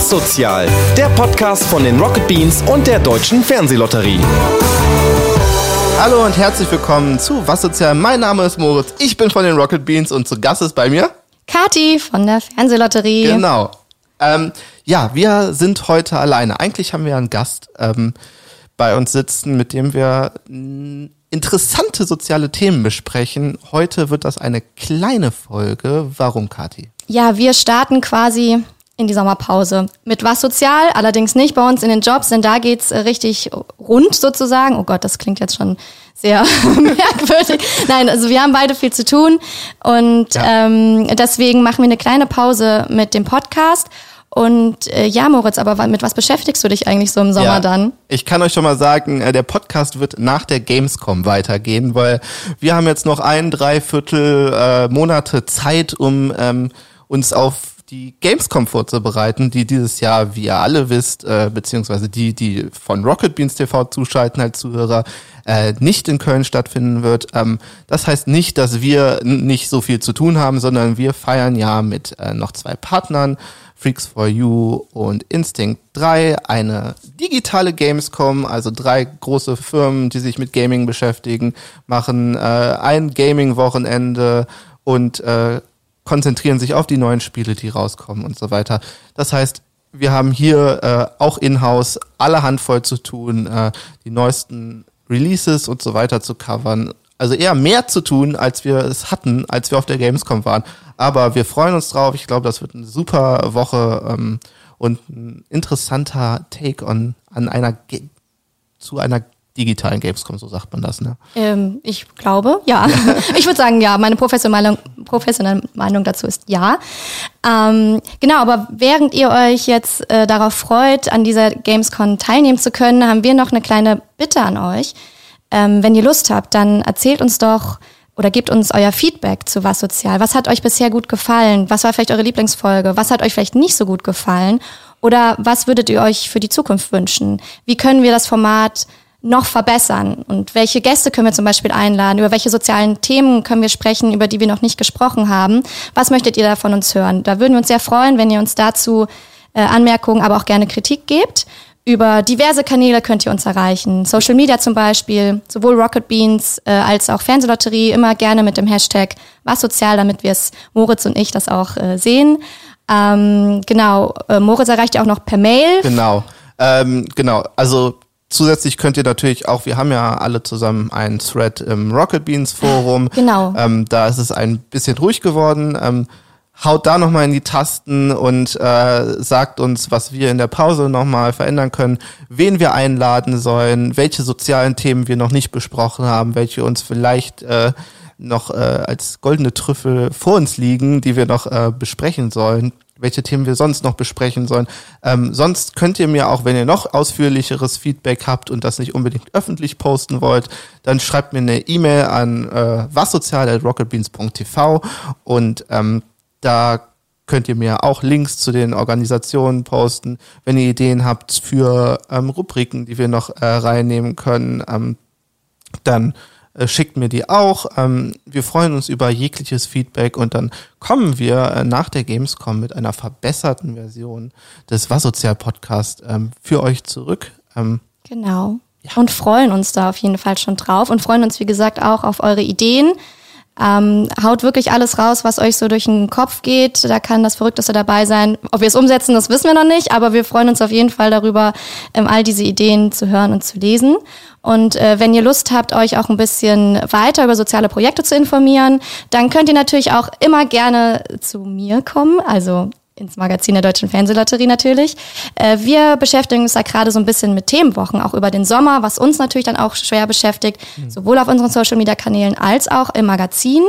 Was Sozial, der Podcast von den Rocket Beans und der Deutschen Fernsehlotterie. Hallo und herzlich willkommen zu Was Sozial. Mein Name ist Moritz, ich bin von den Rocket Beans und zu Gast ist bei mir Kati von der Fernsehlotterie. Genau. Ähm, ja, wir sind heute alleine. Eigentlich haben wir einen Gast ähm, bei uns sitzen, mit dem wir mh, interessante soziale Themen besprechen. Heute wird das eine kleine Folge. Warum, Kati? Ja, wir starten quasi in die Sommerpause. Mit was sozial, allerdings nicht bei uns in den Jobs, denn da geht's äh, richtig rund sozusagen. Oh Gott, das klingt jetzt schon sehr merkwürdig. Nein, also wir haben beide viel zu tun und Ja. ähm, deswegen machen wir eine kleine Pause mit dem Podcast. Und äh, ja, Moritz, aber mit was beschäftigst du dich eigentlich so im Sommer Ja, dann? Ich kann euch schon mal sagen, äh, der Podcast wird nach der Gamescom weitergehen, weil wir haben jetzt noch ein, dreiviertel äh, Monate Zeit, um ähm, uns auf die Gamescom vorzubereiten, die dieses Jahr, wie ihr alle wisst, äh, beziehungsweise die, die von Rocket Beans TV zuschalten als Zuhörer, äh, nicht in Köln stattfinden wird. Ähm, das heißt nicht, dass wir nicht so viel zu tun haben, sondern wir feiern ja mit äh, noch zwei Partnern, Freaks for You und Instinct 3, eine digitale Gamescom, also drei große Firmen, die sich mit Gaming beschäftigen, machen äh, ein Gaming-Wochenende und äh, konzentrieren sich auf die neuen Spiele, die rauskommen und so weiter. Das heißt, wir haben hier äh, auch in-house alle Handvoll zu tun, äh, die neuesten Releases und so weiter zu covern. Also eher mehr zu tun, als wir es hatten, als wir auf der Gamescom waren. Aber wir freuen uns drauf. Ich glaube, das wird eine super Woche ähm, und ein interessanter Take on an einer Ge zu einer digitalen Gamescom, so sagt man das, ne? Ähm, ich glaube, ja. ich würde sagen, ja. Meine professionelle professionelle Meinung dazu ist ja. Ähm, genau, aber während ihr euch jetzt äh, darauf freut, an dieser Gamescom teilnehmen zu können, haben wir noch eine kleine Bitte an euch. Ähm, wenn ihr Lust habt, dann erzählt uns doch oder gebt uns euer Feedback zu Was Sozial. Was hat euch bisher gut gefallen? Was war vielleicht eure Lieblingsfolge? Was hat euch vielleicht nicht so gut gefallen? Oder was würdet ihr euch für die Zukunft wünschen? Wie können wir das Format noch verbessern? Und welche Gäste können wir zum Beispiel einladen? Über welche sozialen Themen können wir sprechen, über die wir noch nicht gesprochen haben? Was möchtet ihr da von uns hören? Da würden wir uns sehr freuen, wenn ihr uns dazu äh, Anmerkungen, aber auch gerne Kritik gebt. Über diverse Kanäle könnt ihr uns erreichen. Social Media zum Beispiel, sowohl Rocket Beans äh, als auch Fernsehlotterie, immer gerne mit dem Hashtag was sozial, damit wir es, Moritz und ich, das auch äh, sehen. Ähm, genau, äh, Moritz erreicht ihr auch noch per Mail. Genau. Ähm, genau. Also zusätzlich könnt ihr natürlich auch, wir haben ja alle zusammen einen Thread im Rocket Beans Forum. Genau. Ähm, da ist es ein bisschen ruhig geworden. Ähm, haut da nochmal in die Tasten und äh, sagt uns, was wir in der Pause nochmal verändern können, wen wir einladen sollen, welche sozialen Themen wir noch nicht besprochen haben, welche uns vielleicht äh, noch äh, als goldene Trüffel vor uns liegen, die wir noch äh, besprechen sollen, welche Themen wir sonst noch besprechen sollen. Ähm, sonst könnt ihr mir auch, wenn ihr noch ausführlicheres Feedback habt und das nicht unbedingt öffentlich posten wollt, dann schreibt mir eine E-Mail an äh, wassozial.rocketbeans.tv und ähm, da könnt ihr mir auch Links zu den Organisationen posten, wenn ihr Ideen habt für ähm, Rubriken, die wir noch äh, reinnehmen können. Ähm, dann äh, schickt mir die auch. Ähm, wir freuen uns über jegliches Feedback und dann kommen wir äh, nach der Gamescom mit einer verbesserten Version des Was-Sozial-Podcast ähm, für euch zurück. Ähm, Genau. Und freuen uns da auf jeden Fall schon drauf und freuen uns, wie gesagt, auch auf eure Ideen. Ähm, haut wirklich alles raus, was euch so durch den Kopf geht. Da kann das Verrückteste dabei sein. Ob wir es umsetzen, das wissen wir noch nicht, aber wir freuen uns auf jeden Fall darüber, ähm, all diese Ideen zu hören und zu lesen. Und äh, wenn ihr Lust habt, euch auch ein bisschen weiter über soziale Projekte zu informieren, dann könnt ihr natürlich auch immer gerne zu mir kommen. Also ins Magazin der Deutschen Fernsehlotterie natürlich. Äh, wir beschäftigen uns da gerade so ein bisschen mit Themenwochen, auch über den Sommer, was uns natürlich dann auch schwer beschäftigt, sowohl auf unseren Social-Media-Kanälen als auch im Magazin.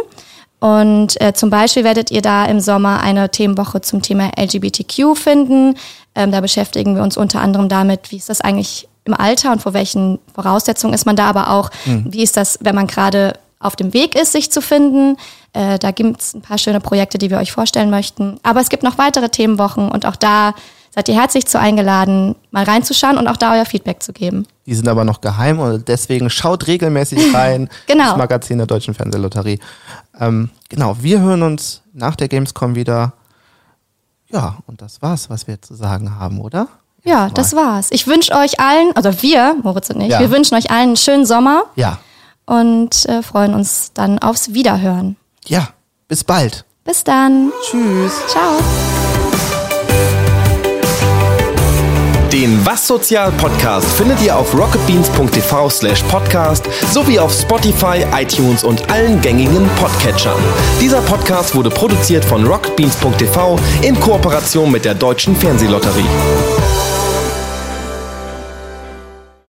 Und äh, zum Beispiel werdet ihr da im Sommer eine Themenwoche zum Thema LGBTQ finden. Ähm, da beschäftigen wir uns unter anderem damit, wie ist das eigentlich im Alter und vor welchen Voraussetzungen ist man da, aber auch, wie ist das, wenn man gerade auf dem Weg ist, sich zu finden. Äh, da gibt es ein paar schöne Projekte, die wir euch vorstellen möchten. Aber es gibt noch weitere Themenwochen und auch da seid ihr herzlich zu eingeladen, mal reinzuschauen und auch da euer Feedback zu geben. die sind aber noch geheim und deswegen schaut regelmäßig rein Genau. ins Magazin der Deutschen Fernsehlotterie. Ähm, genau, wir hören uns nach der Gamescom wieder. Ja, und das war's, was wir zu sagen haben, oder? Ja, das war's. Ich wünsche euch allen, also wir, Moritz und ich, Ja. wir wünschen euch allen einen schönen Sommer Ja. Und äh, freuen uns dann aufs Wiederhören. Ja. Bis bald. Bis dann. Tschüss. Ciao. Den Was Sozial Podcast findet ihr auf rocketbeans.tv slash podcast sowie auf Spotify, iTunes und allen gängigen Podcatchern. Dieser Podcast wurde produziert von rocketbeans.tv in Kooperation mit der Deutschen Fernsehlotterie.